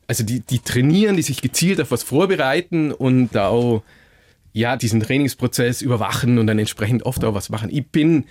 also die, die trainieren, die sich gezielt auf was vorbereiten und auch ja, diesen Trainingsprozess überwachen und dann entsprechend oft auch was machen. Ich bin,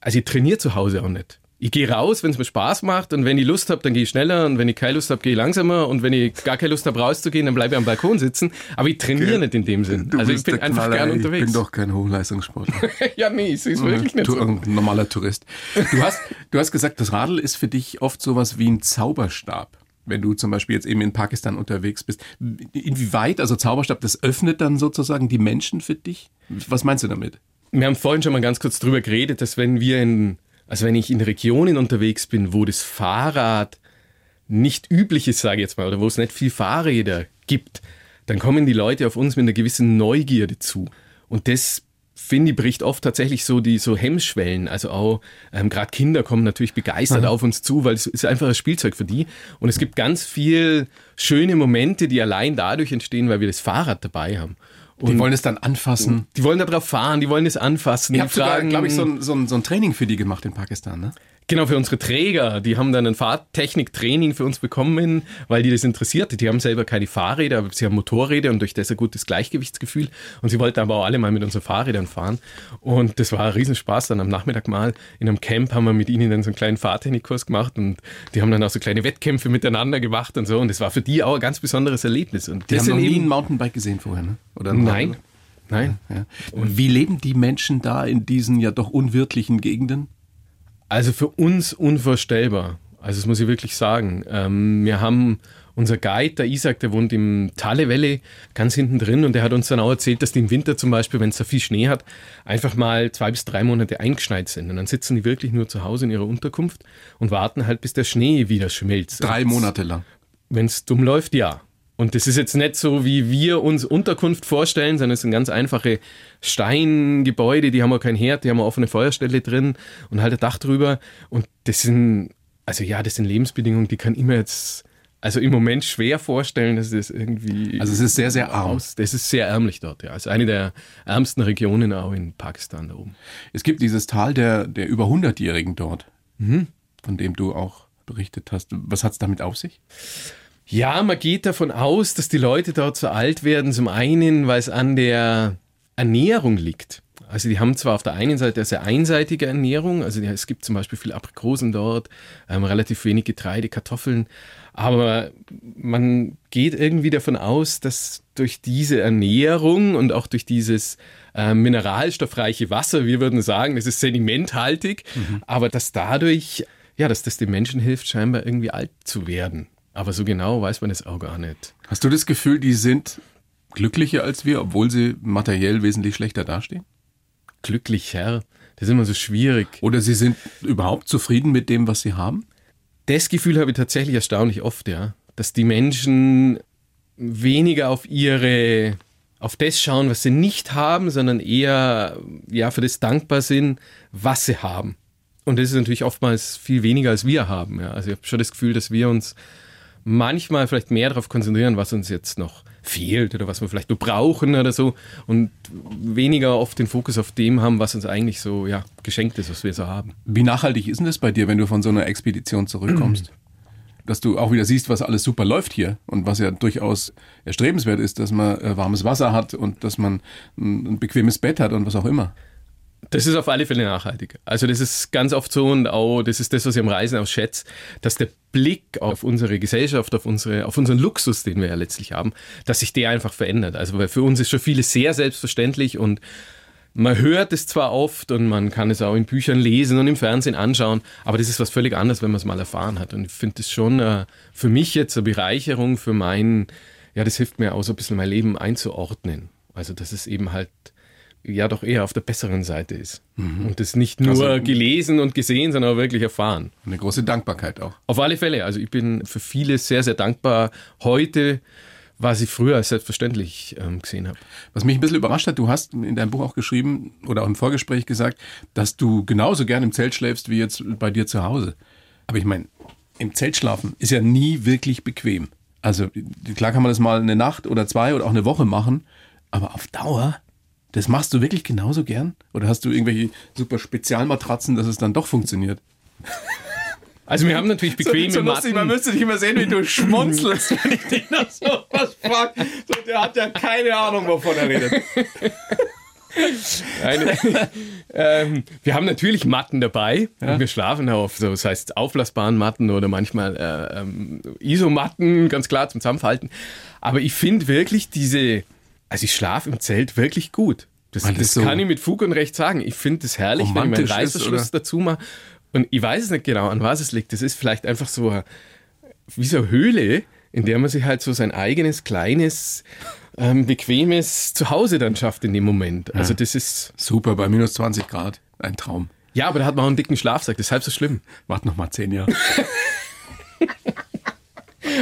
also ich trainiere zu Hause auch nicht. Ich gehe raus, wenn es mir Spaß macht und wenn ich Lust habe, dann gehe ich schneller und wenn ich keine Lust habe, gehe ich langsamer und wenn ich gar keine Lust habe, rauszugehen, dann bleibe ich am Balkon sitzen. Aber ich trainiere okay. nicht in dem Sinn. Du also ich bin einfach gern unterwegs. Ich bin doch kein Hochleistungssportler. ja, nee, es ist wirklich nicht so. Ein normaler Tourist. Du hast, du hast gesagt, das Radl ist für dich oft sowas wie ein Zauberstab wenn du zum Beispiel jetzt eben in Pakistan unterwegs bist. Inwieweit, also Zauberstab, das öffnet dann sozusagen die Menschen für dich? Was meinst du damit? Wir haben vorhin schon mal ganz kurz drüber geredet, dass wenn wir in, also wenn ich in Regionen unterwegs bin, wo das Fahrrad nicht üblich ist, sage ich jetzt mal, oder wo es nicht viel Fahrräder gibt, dann kommen die Leute auf uns mit einer gewissen Neugierde zu. Und das finde ich, bricht oft tatsächlich so die so Hemmschwellen. Also auch ähm, gerade Kinder kommen natürlich begeistert mhm. auf uns zu, weil es ist einfach ein Spielzeug für die. Und es gibt ganz viel schöne Momente, die allein dadurch entstehen, weil wir das Fahrrad dabei haben. Und die wollen es dann anfassen. Die wollen da drauf fahren, die wollen es anfassen. Ihr habt sogar, glaube ich, so ein, so, ein, so ein Training für die gemacht in Pakistan, ne? Genau, für unsere Träger. Die haben dann ein Fahrtechniktraining für uns bekommen, weil die das interessierte. Die haben selber keine Fahrräder, aber sie haben Motorräder und durch das ein gutes Gleichgewichtsgefühl. Und sie wollten aber auch alle mal mit unseren Fahrrädern fahren. Und das war ein Riesenspaß. Dann am Nachmittag mal in einem Camp haben wir mit ihnen dann so einen kleinen Fahrtechnikkurs gemacht und die haben dann auch so kleine Wettkämpfe miteinander gemacht und so. Und das war für die auch ein ganz besonderes Erlebnis. Und die haben noch nie ein Mountainbike gesehen vorher, ne? Oder Nein. Nein. Ja, ja. Und wie leben die Menschen da in diesen ja doch unwirtlichen Gegenden? Also für uns unvorstellbar. Also das muss ich wirklich sagen. Ähm, wir haben unser Guide, der Isaac, der wohnt im Tale Valley, ganz hinten drin und der hat uns dann auch erzählt, dass die im Winter zum Beispiel, wenn es da viel Schnee hat, einfach mal zwei bis drei Monate eingeschneit sind. Und dann sitzen die wirklich nur zu Hause in ihrer Unterkunft und warten halt, bis der Schnee wieder schmilzt. Drei Monate lang. Wenn es dumm läuft, ja. Und das ist jetzt nicht so, wie wir uns Unterkunft vorstellen, sondern es sind ganz einfache Steingebäude, die haben auch kein Herd, die haben eine offene Feuerstelle drin und halt ein Dach drüber. Und das sind, also ja, das sind Lebensbedingungen, die kann ich mir jetzt also im Moment schwer vorstellen, dass das irgendwie. Also es ist sehr, sehr arm. Aus, das ist sehr ärmlich dort, ja. Also eine der ärmsten Regionen auch in Pakistan da oben. Es gibt dieses Tal der, der über 100-Jährigen dort, mhm. von dem du auch berichtet hast. Was hat es damit auf sich? Ja, man geht davon aus, dass die Leute dort so alt werden. Zum einen, weil es an der Ernährung liegt. Also die haben zwar auf der einen Seite eine sehr einseitige Ernährung, also es gibt zum Beispiel viel Aprikosen dort, ähm, relativ wenig Getreide, Kartoffeln, aber man geht irgendwie davon aus, dass durch diese Ernährung und auch durch dieses äh, mineralstoffreiche Wasser, wir würden sagen, das ist sedimenthaltig, mhm. aber dass dadurch, ja, dass das den Menschen hilft, scheinbar irgendwie alt zu werden. Aber so genau weiß man es auch gar nicht. Hast du das Gefühl, die sind glücklicher als wir, obwohl sie materiell wesentlich schlechter dastehen? glücklicher. Das ist immer so schwierig. Oder sie sind überhaupt zufrieden mit dem, was sie haben? Das Gefühl habe ich tatsächlich erstaunlich oft, ja. Dass die Menschen weniger auf ihre, auf das schauen, was sie nicht haben, sondern eher, ja, für das dankbar sind, was sie haben. Und das ist natürlich oftmals viel weniger, als wir haben, ja. Also ich habe schon das Gefühl, dass wir uns manchmal vielleicht mehr darauf konzentrieren, was uns jetzt noch fehlt oder was wir vielleicht nur brauchen oder so und weniger oft den Fokus auf dem haben, was uns eigentlich so ja, geschenkt ist, was wir so haben. Wie nachhaltig ist denn das bei dir, wenn du von so einer Expedition zurückkommst? dass du auch wieder siehst, was alles super läuft hier und was ja durchaus erstrebenswert ist, dass man äh, warmes Wasser hat und dass man ein bequemes Bett hat und was auch immer. Das ist auf alle Fälle nachhaltig. Also das ist ganz oft so und auch das ist das, was ich am Reisen auch schätze, dass der Blick auf unsere Gesellschaft, auf, unsere, auf unseren Luxus, den wir ja letztlich haben, dass sich der einfach verändert. Also weil für uns ist schon vieles sehr selbstverständlich und man hört es zwar oft und man kann es auch in Büchern lesen und im Fernsehen anschauen, aber das ist was völlig anderes, wenn man es mal erfahren hat. Und ich finde das schon äh, für mich jetzt eine Bereicherung für meinen, ja, das hilft mir auch so ein bisschen mein Leben einzuordnen. Also das ist eben halt ja doch eher auf der besseren Seite ist. Mhm. Und das nicht nur also, gelesen und gesehen, sondern auch wirklich erfahren. Eine große Dankbarkeit auch. Auf alle Fälle. Also ich bin für vieles sehr, sehr dankbar heute, was ich früher selbstverständlich ähm, gesehen habe. Was mich ein bisschen überrascht hat, du hast in deinem Buch auch geschrieben oder auch im Vorgespräch gesagt, dass du genauso gern im Zelt schläfst wie jetzt bei dir zu Hause. Aber ich meine, im Zelt schlafen ist ja nie wirklich bequem. Also klar kann man das mal eine Nacht oder zwei oder auch eine Woche machen, aber auf Dauer das machst du wirklich genauso gern? Oder hast du irgendwelche super Spezialmatratzen, dass es dann doch funktioniert? Also wir haben natürlich bequeme so, so lustig, Man müsste dich immer sehen, wie du schmunzelst, wenn ich dich nach so was frage. So, der hat ja keine Ahnung, wovon er redet. Eine, ähm, wir haben natürlich Matten dabei ja? und wir schlafen auf so, das heißt auflassbaren Matten oder manchmal äh, ähm, Isomatten, ganz klar zum Zusammenfalten. Aber ich finde wirklich diese also ich schlafe im Zelt wirklich gut. Das, das, das so kann ich mit Fug und Recht sagen. Ich finde es herrlich, wenn ich meinen Reißverschluss dazu mache. Und ich weiß es nicht genau, an was es liegt. Das ist vielleicht einfach so wie so eine Höhle, in der man sich halt so sein eigenes, kleines, ähm, bequemes Zuhause dann schafft in dem Moment. Also das ist... Super, bei minus 20 Grad. Ein Traum. Ja, aber da hat man auch einen dicken Schlafsack. Das ist halb so schlimm. Warte noch mal zehn Jahre.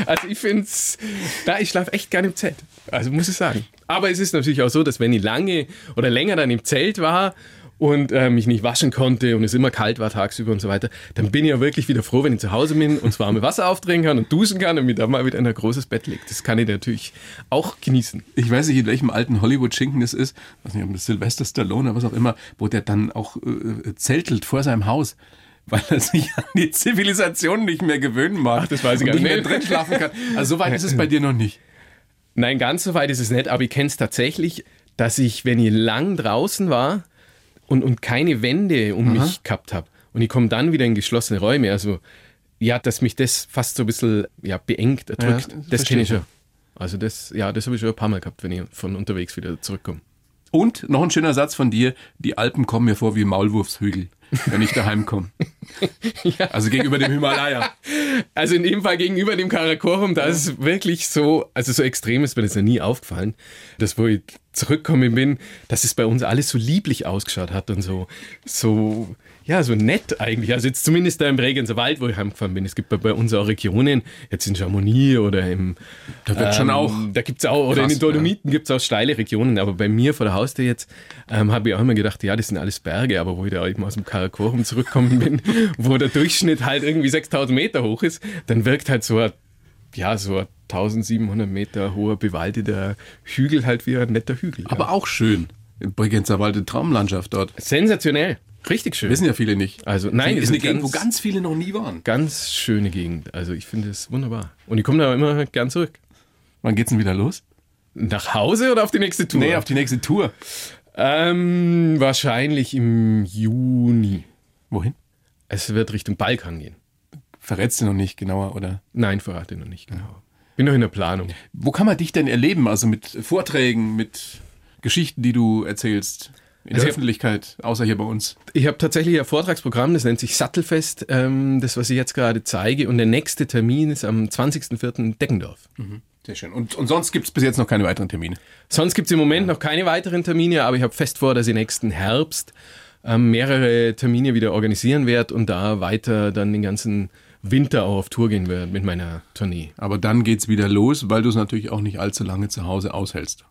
Also ich finde es, da ich schlafe echt gerne im Zelt. Also muss ich sagen. Aber es ist natürlich auch so, dass wenn ich lange oder länger dann im Zelt war und äh, mich nicht waschen konnte und es immer kalt war tagsüber und so weiter, dann bin ich ja wirklich wieder froh, wenn ich zu Hause bin und das warme Wasser aufdrehen kann und duschen kann und mich dann mal wieder in ein großes Bett legt. Das kann ich natürlich auch genießen. Ich weiß nicht, in welchem alten Hollywood-Schinken es ist, ich weiß nicht, ob das Sylvester Stallone oder was auch immer, wo der dann auch äh, zeltelt vor seinem Haus weil er sich an die Zivilisation nicht mehr gewöhnen mag. Ach, das weiß ich gar nicht. mehr drin schlafen kann. Also so weit ist es bei dir noch nicht. Nein, ganz so weit ist es nicht, aber ich kenne es tatsächlich, dass ich, wenn ich lang draußen war und, und keine Wände um Aha. mich gehabt habe und ich komme dann wieder in geschlossene Räume, also ja, dass mich das fast so ein bisschen ja, beengt, erdrückt, ja, das kenne ich schon. Also das, ja, das habe ich schon ein paar Mal gehabt, wenn ich von unterwegs wieder zurückkomme. Und noch ein schöner Satz von dir, die Alpen kommen mir vor wie Maulwurfshügel wenn ich daheim komme. ja. Also gegenüber dem Himalaya. Also in dem Fall gegenüber dem Karakorum, da ist es wirklich so, also so extrem ist mir das ja nie aufgefallen, dass wo ich zurückgekommen bin, dass es bei uns alles so lieblich ausgeschaut hat und so, so ja, so nett eigentlich. Also jetzt zumindest da im Bregenzer Wald, wo ich heimgefahren bin. Es gibt bei uns auch Regionen, jetzt in Chamonix oder im... Da wird ähm, schon auch... Da gibt's auch, krass, oder in den Dolomiten ja. gibt es auch steile Regionen. Aber bei mir vor der Haustür jetzt ähm, habe ich auch immer gedacht, ja, das sind alles Berge. Aber wo ich da eben aus dem Karakorum zurückgekommen bin, wo der Durchschnitt halt irgendwie 6000 Meter hoch ist, dann wirkt halt so ein ja, so ein 1700 Meter hoher bewaldeter Hügel, halt wie ein netter Hügel. Aber ja. auch schön. Bregenzer Wald, Traumlandschaft dort. sensationell. Richtig schön. Wissen ja viele nicht. Also, nein, ist eine Gegend, wo ganz- viele noch nie waren. Ganz schöne Gegend. Also ich finde es wunderbar. Und ich komme da immer gern zurück. Wann geht's denn wieder los? Nach Hause oder auf die nächste Tour? Nee, auf die nächste Tour. ähm, wahrscheinlich im Juni. Wohin? Es wird Richtung Balkan gehen. Verrätst du noch nicht genauer, oder? Nein, verrate noch nicht genau. Bin noch in der Planung. Wo kann man dich denn erleben? Also mit Vorträgen, mit Geschichten, die du erzählst? In Also der ich- Öffentlichkeit, außer hier bei uns. Ich habe tatsächlich ein Vortragsprogramm, das nennt sich Sattelfest, ähm, das, was ich jetzt gerade zeige. Und der nächste Termin ist am 20.04. in Deckendorf. Sehr schön. Und, und sonst gibt es bis jetzt noch keine weiteren Termine. Sonst gibt es im Moment noch keine weiteren Termine, aber ich habe fest vor, dass ich nächsten Herbst ähm, mehrere Termine wieder organisieren werde und da weiter dann den ganzen Winter auch auf Tour gehen werde mit meiner Tournee. Aber dann geht's wieder los, weil du es natürlich auch nicht allzu lange zu Hause aushältst.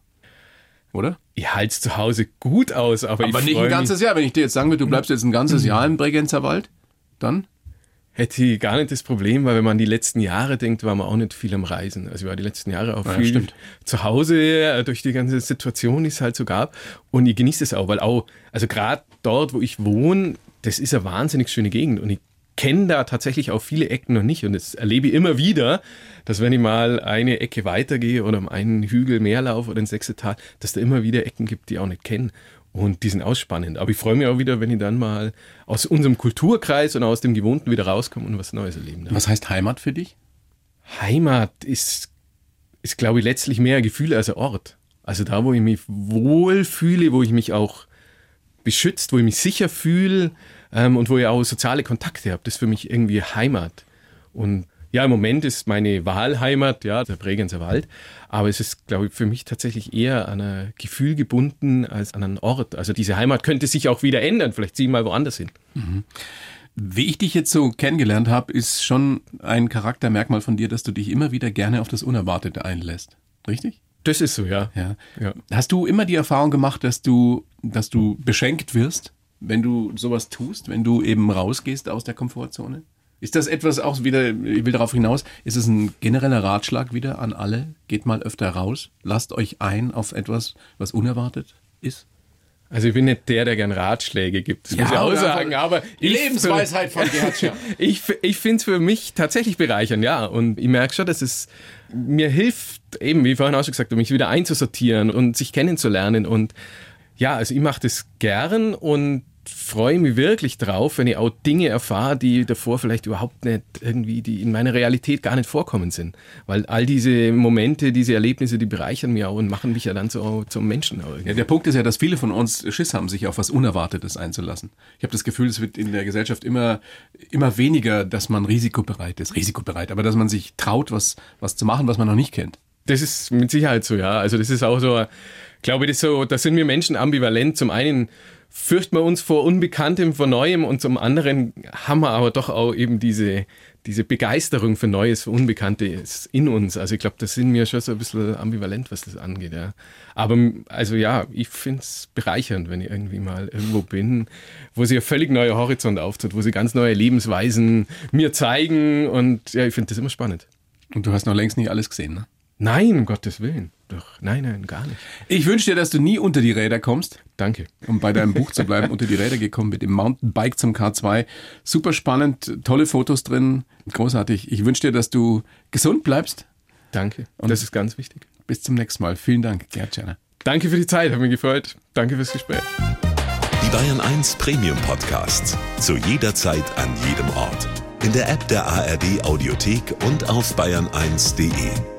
Oder? Ich halte es zu Hause gut aus, aber, Aber ich nicht ein ganzes Jahr. Wenn ich dir jetzt sagen würde, du bleibst jetzt ein ganzes Jahr im Bregenzer Wald, dann? hätte ich gar nicht das Problem, weil wenn man an die letzten Jahre denkt, war man auch nicht viel am Reisen. Also ich war die letzten Jahre auch Ja, viel stimmt. zu Hause äh, durch die ganze Situation, die es halt so gab. Und ich genieße es auch, weil auch, also gerade dort, wo ich wohne, das ist eine wahnsinnig schöne Gegend und ich kenne da tatsächlich auch viele Ecken noch nicht und das erlebe ich immer wieder, dass wenn ich mal eine Ecke weitergehe oder um einen Hügel mehr laufe oder ins sechste Tal, dass da immer wieder Ecken gibt, die ich auch nicht kenne. Und die sind ausspannend. Aber ich freue mich auch wieder, wenn ich dann mal aus unserem Kulturkreis und aus dem Gewohnten wieder rauskomme und was Neues erleben darf. Was heißt Heimat für dich? Heimat ist, ist glaube ich, letztlich mehr ein Gefühl als ein Ort. Also da, wo ich mich wohl fühle, wo ich mich auch beschützt, wo ich mich sicher fühle ähm, und wo ich auch soziale Kontakte habe, das ist für mich irgendwie Heimat. Und ja, im Moment ist meine Wahlheimat, ja, der Bregenzer Wald, aber es ist, glaube ich, für mich tatsächlich eher an ein Gefühl gebunden als an einen Ort. Also diese Heimat könnte sich auch wieder ändern, vielleicht ziehe ich mal woanders hin. Wie ich dich jetzt so kennengelernt habe, ist schon ein Charaktermerkmal von dir, dass du dich immer wieder gerne auf das Unerwartete einlässt. Richtig? Das ist so, ja. Ja. Ja. Hast du immer die Erfahrung gemacht, dass du, dass du beschenkt wirst, wenn du sowas tust, wenn du eben rausgehst aus der Komfortzone? Ist das etwas auch wieder, ich will darauf hinaus, ist es ein genereller Ratschlag wieder an alle? Geht mal öfter raus, lasst euch ein auf etwas, was unerwartet ist? Also ich bin nicht der, der gern Ratschläge gibt, das Ja, muss ich auch sagen, aber die Lebensweisheit von Gerhard Scher. Ich, ich finde es für mich tatsächlich bereichernd, ja. Und ich merke schon, dass es mir hilft, eben wie vorhin auch schon gesagt, um mich wieder einzusortieren und sich kennenzulernen. Und ja, also ich mache das gern und freue mich wirklich drauf, wenn ich auch Dinge erfahre, die davor vielleicht überhaupt nicht irgendwie, die in meiner Realität gar nicht vorkommen sind. Weil all diese Momente, diese Erlebnisse, die bereichern mich auch und machen mich ja dann so zum Menschen. Ja, der Punkt ist ja, dass viele von uns Schiss haben, sich auf was Unerwartetes einzulassen. Ich habe das Gefühl, es wird in der Gesellschaft immer, immer weniger, dass man risikobereit ist. Risikobereit, aber dass man sich traut, was, was zu machen, was man noch nicht kennt. Das ist mit Sicherheit so, ja. Also das ist auch so, glaube ich, das so, da sind wir Menschen ambivalent. Zum einen fürchten wir uns vor Unbekanntem, vor Neuem und zum anderen haben wir aber doch auch eben diese, diese Begeisterung für Neues, für Unbekanntes in uns. Also ich glaube, da sind wir schon so ein bisschen ambivalent, was das angeht, ja. Aber also ja, ich finde es bereichernd, wenn ich irgendwie mal irgendwo bin, wo sich ein völlig neuer Horizont auftut, wo sie ganz neue Lebensweisen mir zeigen und ja, ich finde das immer spannend. Und du hast noch längst nicht alles gesehen, ne? Nein, um Gottes Willen. Doch, nein, nein, gar nicht. Ich wünsche dir, dass du nie unter die Räder kommst. Danke. Um bei deinem Buch zu bleiben, unter die Räder gekommen mit dem Mountainbike zum K2. Super spannend, tolle Fotos drin, großartig. Ich wünsche dir, dass du gesund bleibst. Danke. Und das ist ganz wichtig. Bis zum nächsten Mal. Vielen Dank, Gerd Scherner. Danke für die Zeit, hat mich gefreut. Danke fürs Gespräch. Die Bayern 1 Premium Podcasts. Zu jeder Zeit, an jedem Ort. In der App der ARD Audiothek und auf bayern1.de.